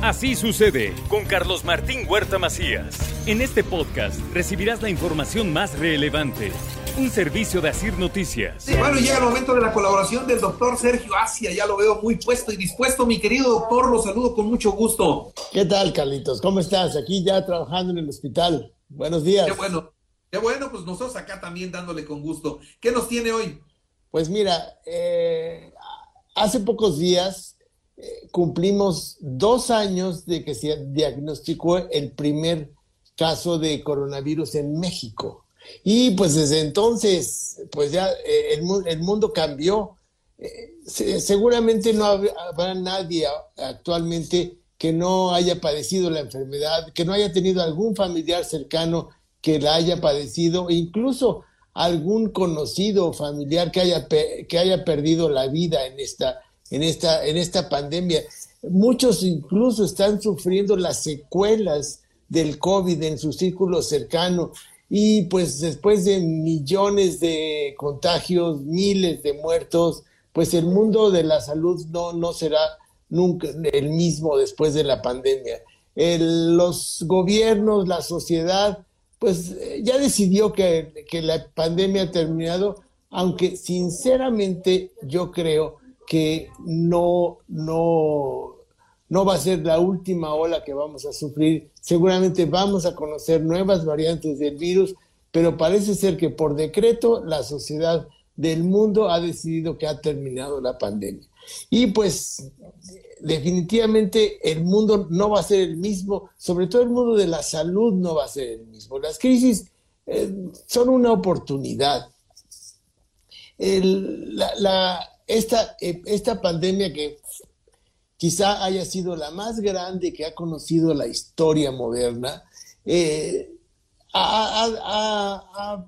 Así sucede con Carlos Martín Huerta Macías. En este podcast recibirás la información más relevante. Un servicio de Asir Noticias. Sí, bueno, llega el momento de la colaboración del doctor Sergio Asia. Ya lo veo muy puesto y dispuesto, mi querido doctor. Lo saludo con mucho gusto. ¿Qué tal, Carlitos? ¿Cómo estás? Aquí ya trabajando en el hospital. Buenos días. Qué bueno. Qué bueno, pues nosotros acá también dándole con gusto. ¿Qué nos tiene hoy? Pues mira, eh, hace pocos días cumplimos dos años de que se diagnosticó el primer caso de coronavirus en México. Y pues desde entonces, pues ya eh, el, mundo cambió. seguramente no habrá nadie actualmente que no haya padecido la enfermedad, que no haya tenido algún familiar cercano que la haya padecido, incluso algún conocido familiar que haya, que haya perdido la vida en esta, en, esta, en esta pandemia. Muchos incluso están sufriendo las secuelas del COVID en su círculo cercano y pues después de millones de contagios, miles de muertos, pues el mundo de la salud no, no será nunca el mismo después de la pandemia. los gobiernos, la sociedad, pues ya decidió que, la pandemia ha terminado, aunque sinceramente yo creo que no, no, no va a ser la última ola que vamos a sufrir. Seguramente vamos a conocer nuevas variantes del virus, pero parece ser que por decreto la sociedad del mundo ha decidido que ha terminado la pandemia. Y pues definitivamente el mundo no va a ser el mismo, sobre todo el mundo de la salud no va a ser el mismo. Las crisis eh, son una oportunidad. eh, esta pandemia que quizá haya sido la más grande que ha conocido la historia moderna, eh, ha,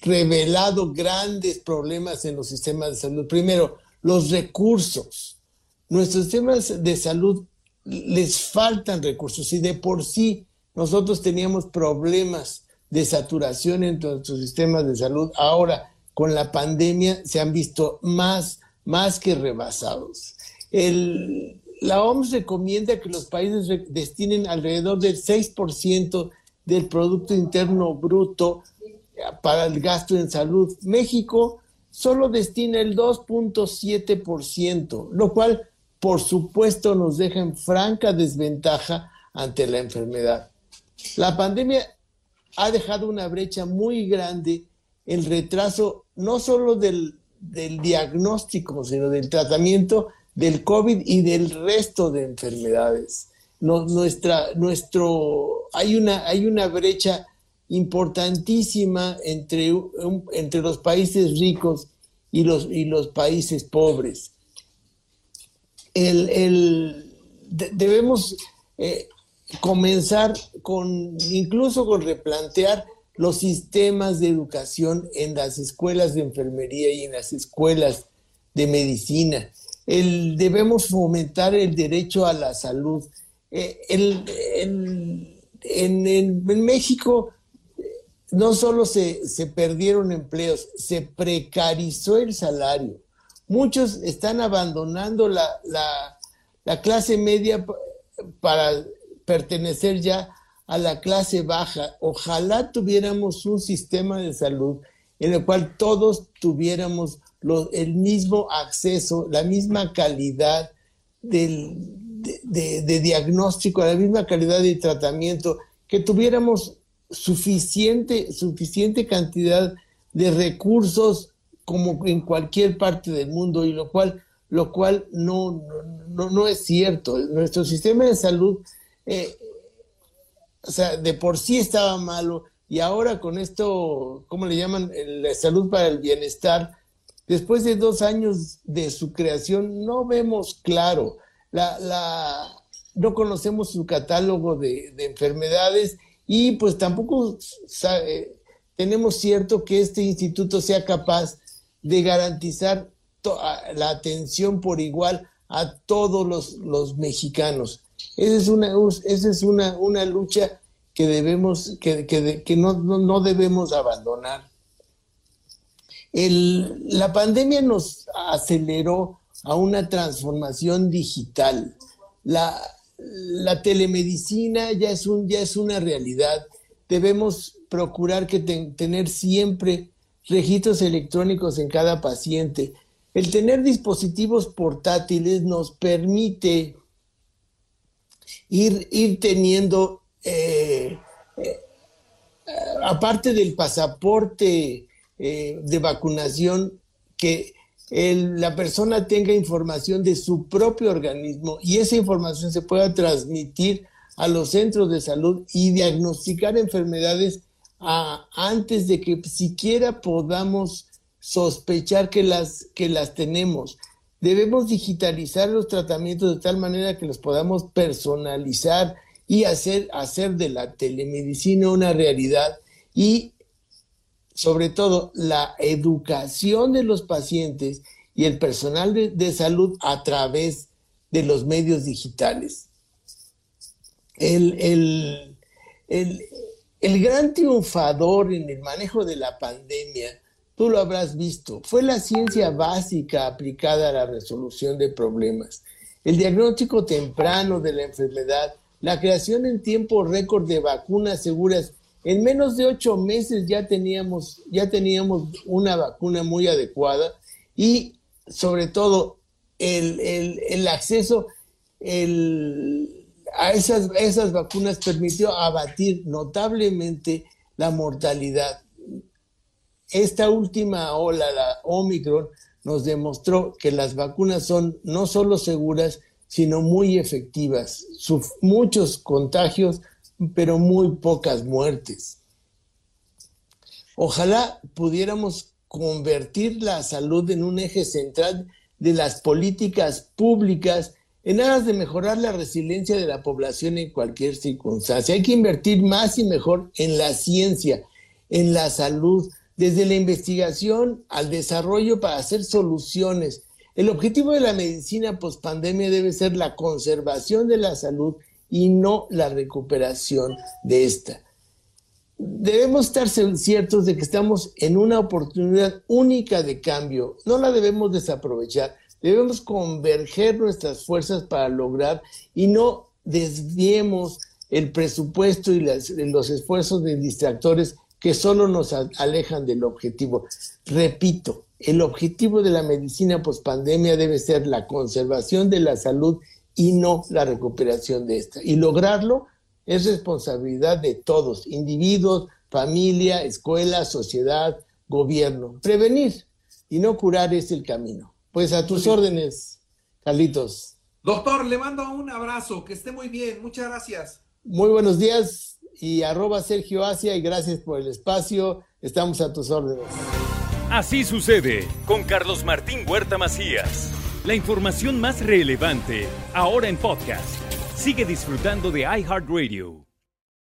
revelado grandes problemas en los sistemas de salud. Primero, los recursos nuestros sistemas de salud les faltan recursos y de por sí nosotros teníamos problemas de saturación en nuestros sistemas de salud. Ahora, con la pandemia, se han visto más, más que rebasados. la OMS recomienda que los países destinen alrededor del 6% del Producto Interno Bruto para el gasto en salud. México solo destina el 2.7%, lo cual por supuesto nos deja en franca desventaja ante la enfermedad. La pandemia ha dejado una brecha muy grande el retraso no solo del, diagnóstico, sino del tratamiento del COVID y del resto de enfermedades. nuestra, nuestro, hay, una, hay una brecha importantísima entre, entre los países ricos y los, y los países pobres el, debemos eh, comenzar con, incluso con replantear los sistemas de educación en las escuelas de enfermería y en las escuelas de medicina. El, debemos fomentar el derecho a la salud. Eh, en, México no solo se, se perdieron empleos, se precarizó el salario muchos están abandonando la, clase media para pertenecer ya a la clase baja. Ojalá tuviéramos un sistema de salud en el cual todos tuviéramos el mismo acceso, la misma calidad de, diagnóstico, la misma calidad de tratamiento, que tuviéramos suficiente, suficiente cantidad de recursos como en cualquier parte del mundo y lo cual, lo cual no, no, no es cierto. Nuestro sistema de salud, eh, o sea, de por sí estaba malo y ahora con esto, ¿cómo le llaman? La salud para el bienestar, después de dos años de su creación, no vemos claro. La, la, no conocemos su catálogo de, de enfermedades y pues tampoco tenemos cierto que este instituto sea capaz de garantizar la atención por igual a todos los, mexicanos. Esa es una, esa es una, una lucha que debemos, que, que, no, no, debemos abandonar. la pandemia nos aceleró a una transformación digital. la, la telemedicina ya es, un, ya es una realidad. Debemos procurar que tener siempre registros electrónicos en cada paciente. El tener dispositivos portátiles nos permite ir, ir teniendo, eh, eh, aparte del pasaporte eh, de vacunación, que la persona tenga información de su propio organismo y esa información se pueda transmitir a los centros de salud y diagnosticar enfermedades antes de que siquiera podamos sospechar que las, que las tenemos. Debemos digitalizar los tratamientos de tal manera que los podamos personalizar y hacer, hacer de la telemedicina una realidad y sobre todo la educación de los pacientes y el personal de, salud a través de los medios digitales. El, el, gran triunfador en el manejo de la pandemia, tú lo habrás visto, fue la ciencia básica aplicada a la resolución de problemas, el diagnóstico temprano de la enfermedad, la creación en tiempo récord de vacunas seguras. En menos de ocho meses ya teníamos, ya teníamos una vacuna muy adecuada y sobre todo el, acceso a esas, esas vacunas permitió abatir notablemente la mortalidad. Esta última ola, la Omicron, nos demostró que las vacunas son no solo seguras, sino muy efectivas. muchos contagios pero muy pocas muertes. Ojalá pudiéramos convertir la salud en un eje central de las políticas públicas en aras de mejorar la resiliencia de la población en cualquier circunstancia. Hay que invertir más y mejor en la ciencia, en la salud, desde la investigación al desarrollo para hacer soluciones. El objetivo de la medicina post-pandemia debe ser la conservación de la salud y no la recuperación de esta. Debemos estar ciertos de que estamos en una oportunidad única de cambio, no la debemos desaprovechar, debemos converger nuestras fuerzas para lograr y no desviemos el presupuesto y los esfuerzos de distractores que solo nos alejan del objetivo. Repito, el objetivo de la medicina pospandemia debe ser la conservación de la salud y no la recuperación de esta. Y lograrlo es responsabilidad de todos, individuos, familia, escuela, sociedad, gobierno. Prevenir y no curar es el camino. Pues a tus órdenes, Carlitos. Doctor, le mando un abrazo, que esté muy bien, muchas gracias. Muy buenos días y arroba Sergio Asia y gracias por el espacio, estamos a tus órdenes. Así sucede con Carlos Martín Huerta Macías. La información más relevante, ahora en podcast. Sigue disfrutando de iHeartRadio.